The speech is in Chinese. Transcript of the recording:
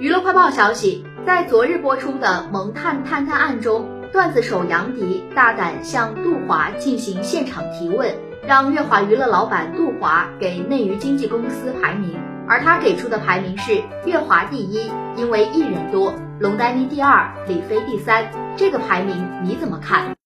娱乐快报消息，在昨日播出的《萌探探探案》中，段子手杨迪大胆向杜华进行现场提问，让乐华娱乐老板杜华给内娱经纪公司排名，而他给出的排名是乐华第一，因为艺人多；龙丹妮第二，李飞第三。这个排名你怎么看？